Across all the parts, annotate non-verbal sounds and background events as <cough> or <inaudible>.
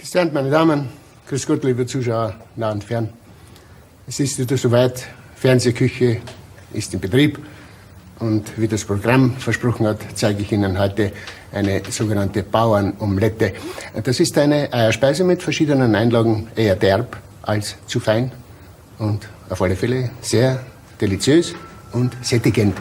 Gestern, meine Damen, grüß Gott, liebe Zuschauer, nah und fern. Es ist wieder soweit, Fernsehküche ist in Betrieb. Und wie das Programm versprochen hat, zeige ich Ihnen heute eine sogenannte Bauernomelette. Das ist eine Eierspeise mit verschiedenen Einlagen, eher derb als zu fein und auf alle Fälle sehr deliziös und sättigend.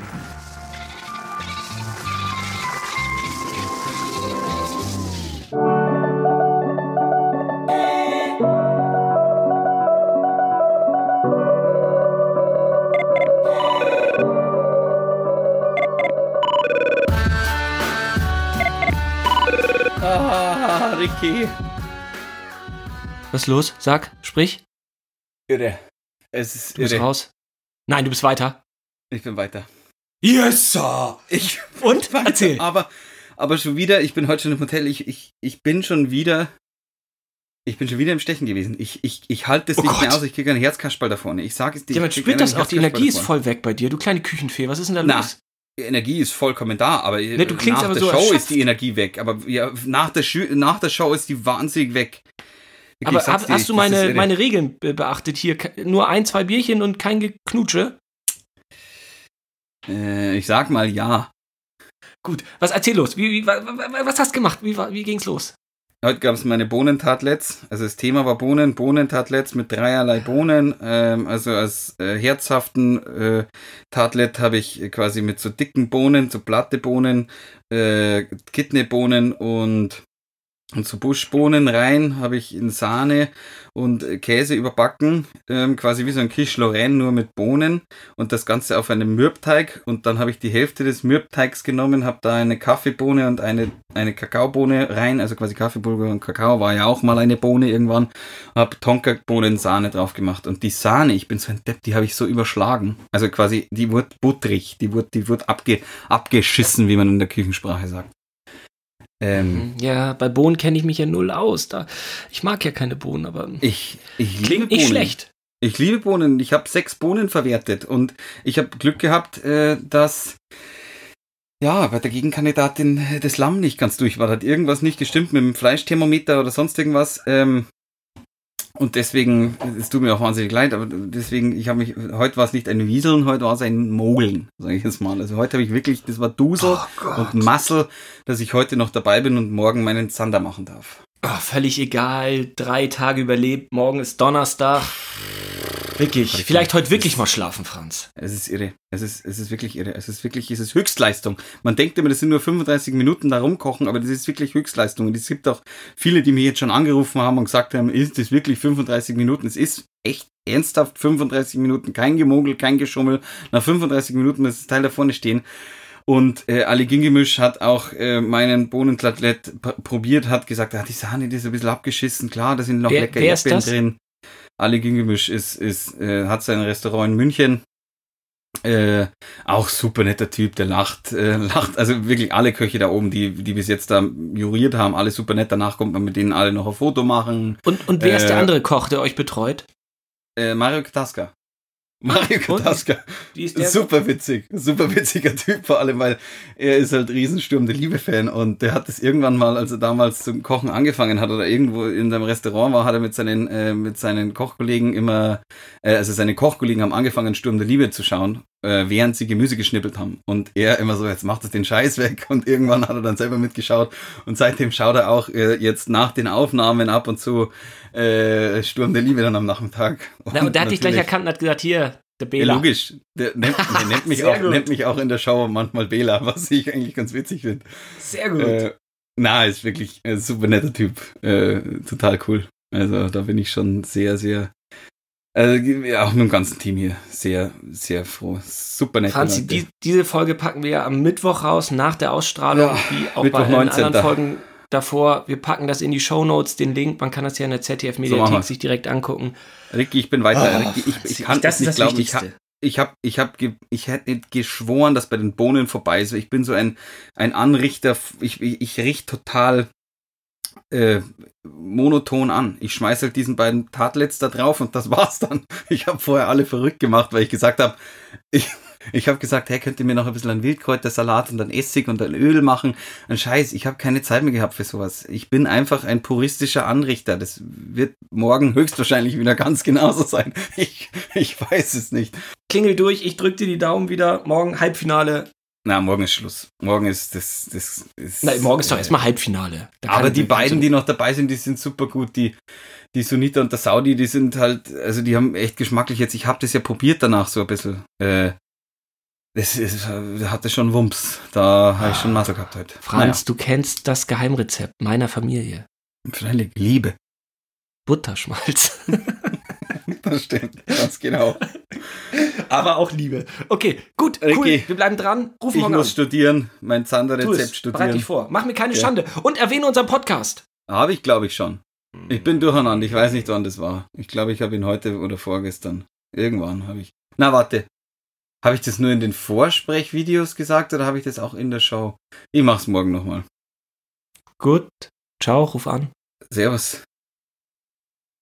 Ah, <laughs> Ricky. Was ist los? Sag, sprich. Irre. Es ist Du bist irre. raus. Nein, du bist weiter. Ich bin weiter. Yes, sir. Ich <laughs> Und? <laughs> weiter. Erzähl. Aber, aber schon wieder, ich bin heute schon im Hotel, ich, ich, ich bin schon wieder. Ich bin schon wieder im Stechen gewesen. Ich, ich, ich halte das Oh nicht mehr Gott. aus. Ich kriege einen Herzkasperl da vorne. Ich sage es dir. Ja, man spürt das auch. Die Energie ist voll weg bei dir. Du kleine Küchenfee. Was ist denn da Na, los? Energie ist vollkommen da, aber Ne, du klingst nach aber der so Show erschöpft. ist die Energie weg. Aber ja, nach, der Schu nach der Show ist die wahnsinnig weg. Wirklich, Aber hab, dir, hast du meine, irre. meine Regeln be- beachtet hier? Nur ein, zwei Bierchen und kein Geknutsche? Äh, ich sag mal ja. Gut, was erzähl los? Wie, wie, wa- wa- was hast du gemacht? Wie, wie ging's los? Heute gab es meine Bohnentatlets. Also das Thema war Bohnen, Bohnentatlets mit dreierlei Bohnen. Ähm, also als äh, herzhaften äh, Tatlet habe ich quasi mit so dicken Bohnen, so platte Bohnen, äh, Kidneybohnen und und so Buschbohnen rein habe ich in Sahne und Käse überbacken, ähm, quasi wie so ein Quiche Lorraine, nur mit Bohnen und das Ganze auf einem Mürbteig. Und dann habe ich die Hälfte des Mürbteigs genommen, habe da eine Kaffeebohne und eine, eine Kakaobohne rein, also quasi Kaffeebohne und Kakao war ja auch mal eine Bohne irgendwann, habe Tonka-Bohnen Sahne drauf gemacht. Und die Sahne, ich bin so ein Depp, die habe ich so überschlagen, also quasi, die wurde butterig, die wurde, die wurde abge, abgeschissen, wie man in der Küchensprache sagt. Ähm, Ja, bei Bohnen kenne ich mich ja null aus. Da, ich mag ja keine Bohnen, aber Ich, ich liebe klingt nicht Bohnen. schlecht. Ich liebe Bohnen. Ich habe sechs Bohnen verwertet und ich habe Glück gehabt, äh, dass ja bei der Gegenkandidatin das Lamm nicht ganz durch war. Hat irgendwas nicht gestimmt mit dem Fleischthermometer oder sonst irgendwas. Ähm, und deswegen, es tut mir auch wahnsinnig leid, aber deswegen, ich habe mich, heute war es nicht ein Wieseln, heute war es ein Mogeln, sage ich jetzt mal. Also heute habe ich wirklich, das war Dusel und Massel, dass ich heute noch dabei bin und morgen meinen Zander machen darf. Ah, völlig egal. Drei Tage überlebt. Morgen ist Donnerstag. Wirklich. Vielleicht heute wirklich mal schlafen, Franz. Es ist irre. Es ist, es ist wirklich irre. Es ist wirklich, es ist Höchstleistung. Man denkt immer, das sind nur 35 Minuten da rumkochen, aber das ist wirklich Höchstleistung. Und es gibt auch viele, die mir jetzt schon angerufen haben und gesagt haben, ist das wirklich 35 Minuten? Es ist echt ernsthaft 35 Minuten. Kein Gemogel, kein Geschummel. Nach 35 Minuten muss das Teil da vorne stehen. Und äh, Ali Gingemisch hat auch äh, meinen Bohnenklatlett probiert, hat gesagt, ah, die Sahne die ist ein bisschen abgeschissen. Klar, da sind noch Wer- lecker wer Erdbeeren drin. Ali Gingemisch ist, ist, äh, hat sein Restaurant in München. Äh, auch super netter Typ, der lacht, äh, <laughs> lacht, also wirklich alle Köche da oben, die, die bis jetzt da juriert haben, alle super nett. Danach kommt man mit denen alle noch ein Foto machen. Und, und wer ist der Äh, andere Koch, der euch betreut? Äh, Mario Kataska. Mario? Kataska. Super witzig, super witziger Typ, vor allem, weil er ist halt Riesensturm der Liebe-Fan und der hat es irgendwann mal, als er damals zum Kochen angefangen hat oder irgendwo in seinem Restaurant war, hat er mit seinen, äh, mit seinen Kochkollegen immer, äh, also seine Kochkollegen haben angefangen, Sturm der Liebe zu schauen, äh, während sie Gemüse geschnippelt haben. Und er immer so, jetzt macht es den Scheiß weg und irgendwann hat er dann selber mitgeschaut und seitdem schaut er auch äh, jetzt nach den Aufnahmen ab und zu äh, Sturm der Liebe dann am Nachmittag. Na, und der hat dich gleich erkannt und hat gesagt, hier, der ja, Bela. logisch. Der nennt, <laughs> der nennt, mich auch, gut. nennt mich auch in der Show manchmal Bela, was ich eigentlich ganz witzig finde. Sehr gut. Äh, na, ist wirklich ein super netter Typ. Äh, total cool. Also da bin ich schon sehr, sehr, also ja, auch mit dem ganzen Team hier sehr, sehr froh. Super nett. Franzi, die, diese Folge packen wir ja am Mittwoch raus, nach der Ausstrahlung, Ja, wie auch Mittwoch bei allen 19. anderen Folgen davor. Wir packen das in die Shownotes, den Link. Man kann das ja in der So ZDF-Mediathek wir's. sich direkt angucken. Ricky, ich bin weiter. Ah, Ricky, ich, Franzi, ich kann das nicht glauben. Ich, Wichtigste. ich, hab, ich, hab, ge- ich hätte geschworen, dass bei den Bohnen vorbei ist. Ich bin so ein, ein Anrichter. Ich, ich, ich richte total äh, monoton an. Ich schmeiß halt diesen beiden Tatlets da drauf und das war's dann. <laughs> Ich habe vorher alle verrückt gemacht, weil ich gesagt habe, ich, Ich habe gesagt, hey, könnt ihr mir noch ein bisschen einen Wildkräutersalat und dann Essig und dann Öl machen? Ein Scheiß, ich habe keine Zeit mehr gehabt für sowas. Ich bin einfach ein puristischer Anrichter. Das wird morgen höchstwahrscheinlich wieder ganz genauso sein. <laughs> Ich, ich weiß es nicht. Klingel durch, ich drück dir die Daumen wieder. Morgen Halbfinale. Na, morgen ist Schluss. Morgen ist das. das ist, Nein, morgen ist doch erstmal Halbfinale. Da aber die beiden, die noch dabei sind, die sind super gut. Die, die Sunita und der Saudi, die sind halt, also die haben echt geschmacklich jetzt. Ich habe das ja probiert danach so ein bisschen. Äh, das ist, äh, hatte schon Wumms. Da habe ich schon Masse gehabt heute. Franz, du kennst das Geheimrezept meiner Familie. Naja, freilich, Liebe. Butterschmalz. <laughs> Das stimmt, ganz genau. Aber auch Liebe. Okay, gut, cool. Okay. Wir bleiben dran. Ruf Ich morgen muss an. studieren, mein Zander-Rezept es. Bereit dich studieren. vor. Mach mir keine Ja. Schande. Und erwähne unseren Podcast. Habe ich, glaube ich, schon. Ich bin durcheinander. Ich weiß nicht, wann das war. Ich glaube, ich habe ihn heute oder vorgestern. Irgendwann habe ich. Na, warte. Habe ich das nur in den Vorsprechvideos gesagt oder habe ich das auch in der Show? Ich mach's morgen nochmal. Gut. Ciao, ruf an. Servus.